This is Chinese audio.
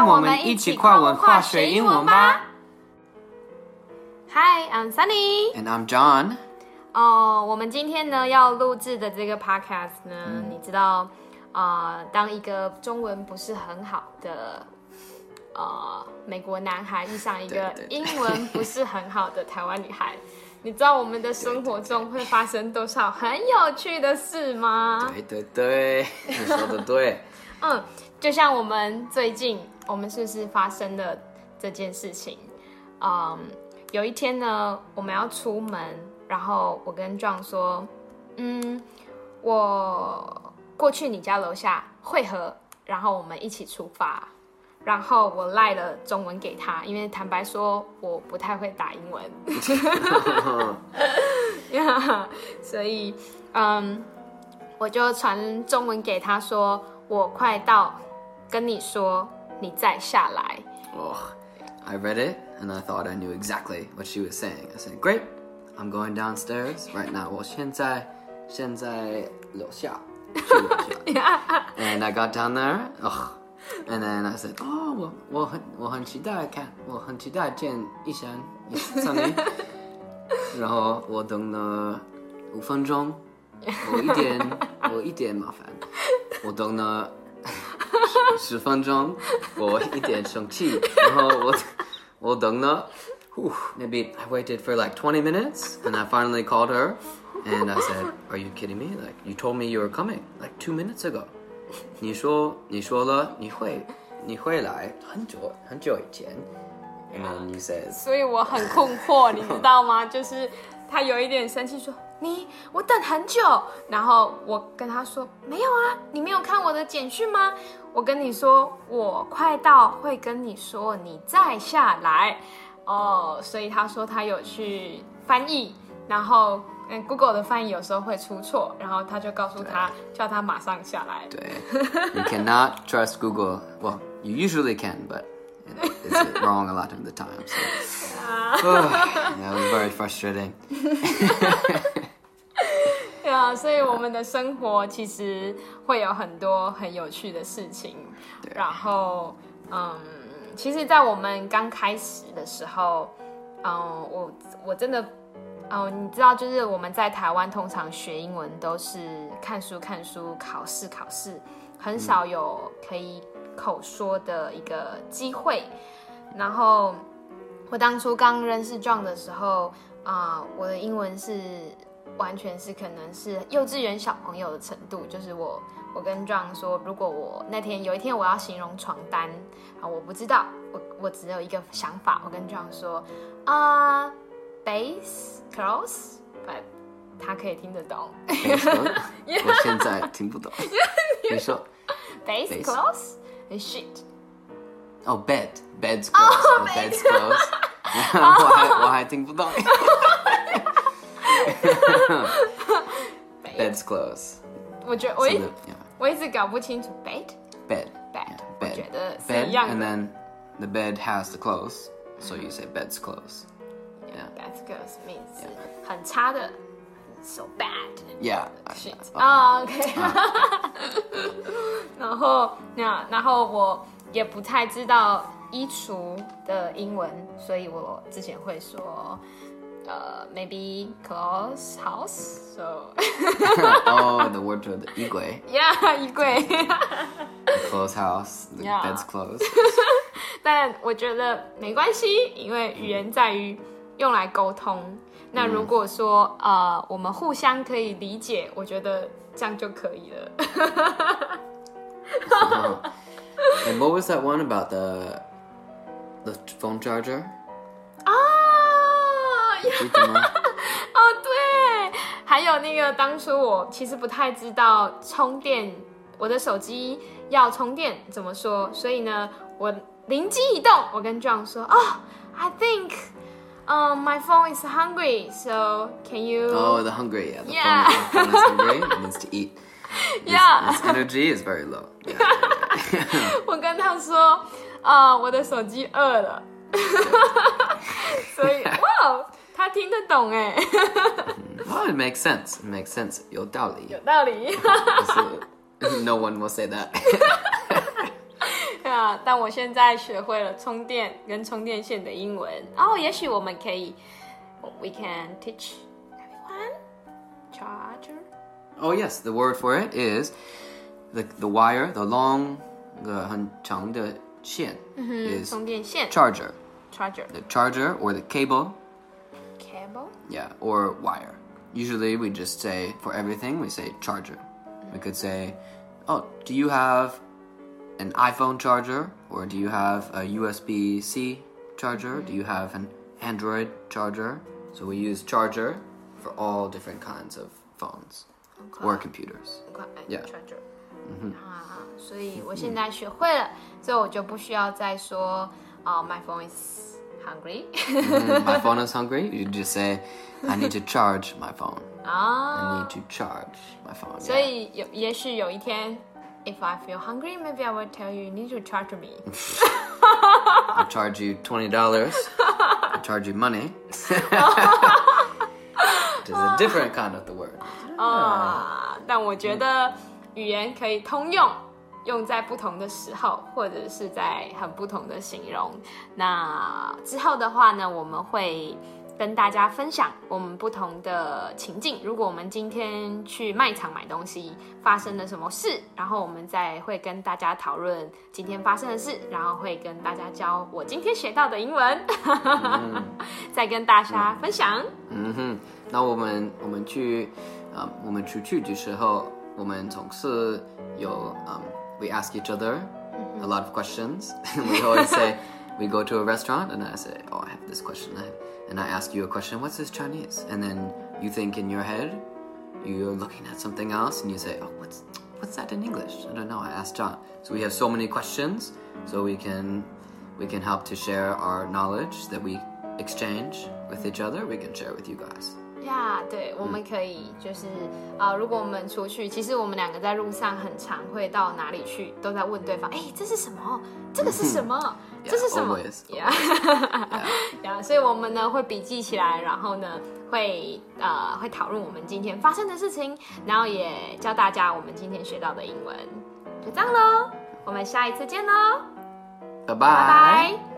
让我们一起跨文化学英文吧。Hi, I'm Sunny。And I'm John. 哦、我们今天呢要录制的这个 podcast 呢，嗯你知道，呃，当一个中文不是很好的呃美国男孩遇上一个对对对英文不是很好的台湾女孩，你知道我们的生活中会发生多少很有趣的事吗？对对对，你说的对。嗯，就像我们最近，我们是不是发生了这件事情？嗯，有一天呢，我们要出门，然后我跟 John 说，嗯，我过去你家楼下汇合，然后我们一起出发。然后我赖了中文给他，因为坦白说我不太会打英文，所以嗯，我就传中文给他说，我快到，跟你说，你再下来。Oh, I read it and I thought I knew exactly what she was saying. I said, "Great, I'm going downstairs right now." 我现在现在楼下去楼下 And I got down there. Ugh. And then I said, "Oh, 我我很我很期待看，我很期待见一山一山你。然后我等了五分钟，我一点我一点麻烦，我等了十分钟，我一点生气，然后我我等了，whew, maybe I waited for like 20 minutes, and I finally called her, and I said, "Are you kidding me? Like you told me you were coming like two minutes ago. 你说你说了你会你会来很久很久以前，and then you said." 所以我很困惑，你知道吗？就是 他有一点生气，说你我等很久，然后我跟他说没有啊，你没有看我的简讯吗？我跟你说我快到，会跟你说你再下来哦。所以他说他有去翻译，然后嗯，Google 的翻译有时候会出错，然后他就告诉他叫他马上下来。对 you cannot trust Google. Well, you usually can, but it's wrong a lot of the time. So. that was very frustrating. 对啊，所以我们的生活其实会有很多很有趣的事情。然后，嗯，其实，在我们刚开始的时候，嗯，我我真的，嗯，你知道，就是我们在台湾通常学英文都是看书看书，考试考试，很少有可以口说的一个机会。然后，我当初刚认识 John 的时候，啊、我的英文是完全是可能是幼稚园小朋友的程度，就是我我跟 John 说，如果我那天有一天我要形容床单啊，我不知道，我我只有一个想法，我跟 John 说啊、base close，but 他可以听得懂，我现在听不懂。你说 Base close and shit。 Oh, bed. Bed's closed. Oh, bed's closed. 我还我还听不懂。bed's closed. 我觉得我一 So the- yeah. 我一直搞不清楚 bed Bed. bed， Yeah, 我 bed. 觉得是 Bed, 一样 and 的。 then the bed has the clothes, so you say bed's closed. Yeah. Bad girls means 很差的 ，so bad。Yeah. I- shit。oh, 啊、o k 然后那然后我也不太知道衣橱的英文，所以我之前会说，呃、m a y b e clothes house，so oh, the word for the 衣柜 yeah 衣柜。clothes house, Yeah. That's closed. 但我觉得没关系，因为语言在于用来沟通。那如果说、呃我们互相可以理解，我觉得这样就可以了。And what was that one about the the phone charger? 啊，记得吗？哦，对，还有那个当初我其实不太知道充电，我的手机要充电怎么说，所以呢，我灵机一动，我跟 John 说，哦，I think, um, my phone is hungry, so can you? Oh, the hungry. Yeah, the Yeah. phone, the phone is hungry. It needs to eat. Its- Yeah. Its energy is very low. Yeah, yeah, yeah. 我跟他说，啊、我的手机饿了，所以哇，他听得懂哎， well, it makes sense. It makes sense. 有道理。有道理。可是 no one will say that. 对啊，但我现在学会了充电跟充电线的英文，然后也许我们可以，we can teach everyone charger. Oh yes, the word for it is the the wire, the long, the 很长的线 is 充电线 charger. charger The charger or the cable, cable. yeah, or wire. Usually we just say for everything we say charger. We could say, "Oh, do you have an iPhone charger or do you have a USB-C charger? Do you have an Android charger?" So we use charger for all different kinds of phones or computers. Yeah. charger。啊，所以我现在学会了，所以我就不需要再说啊、m y phone is hungry。 Mm, my phone is hungry. You just say, "I need to charge my phone." 啊 I need to charge my phone. 所 yeah. 以有也许有一天 ，if I feel hungry, maybe I will tell you you need to charge me。 I'll charge you twenty dollars. I'll charge you money. Which is a different kind of the word. 啊，但我觉得语言可以通用，用在不同的时候，或者是在很不同的形容。那之后的话呢，我们会 跟大家分享我们不同的情境。如果我们今天去卖场买东西，发生了什么事，然后我们再会跟大家讨论今天发生的事，然后会跟大家教我今天学到的英文，再跟大家分享。嗯哼，那我们我们去，嗯，我们出去的时候，我们总是有，嗯，we ask each other a lot of questions. we always say, we go to a restaurant and I say, oh, I have this question, and I ask you a question, what's this Chinese? And then you think in your head, you're looking at something else, and you say, oh, what's what's that in English? I don't know. I asked John. So we have so many questions, so we can we can help to share our knowledge that we exchange with each other. We can share with you guys. 呀对，我们可以就是啊、呃如果我们出去，其实我们两个在路上很常会到哪里去，都在问对方，哎，这是什么？这个是什么？这是什么呀呀，所以我们呢会笔记起来，然后呢会呃会讨论我们今天发生的事情，然后也教大家我们今天学到的英文。就这样喽，我们下一次见喽，Bye 拜拜。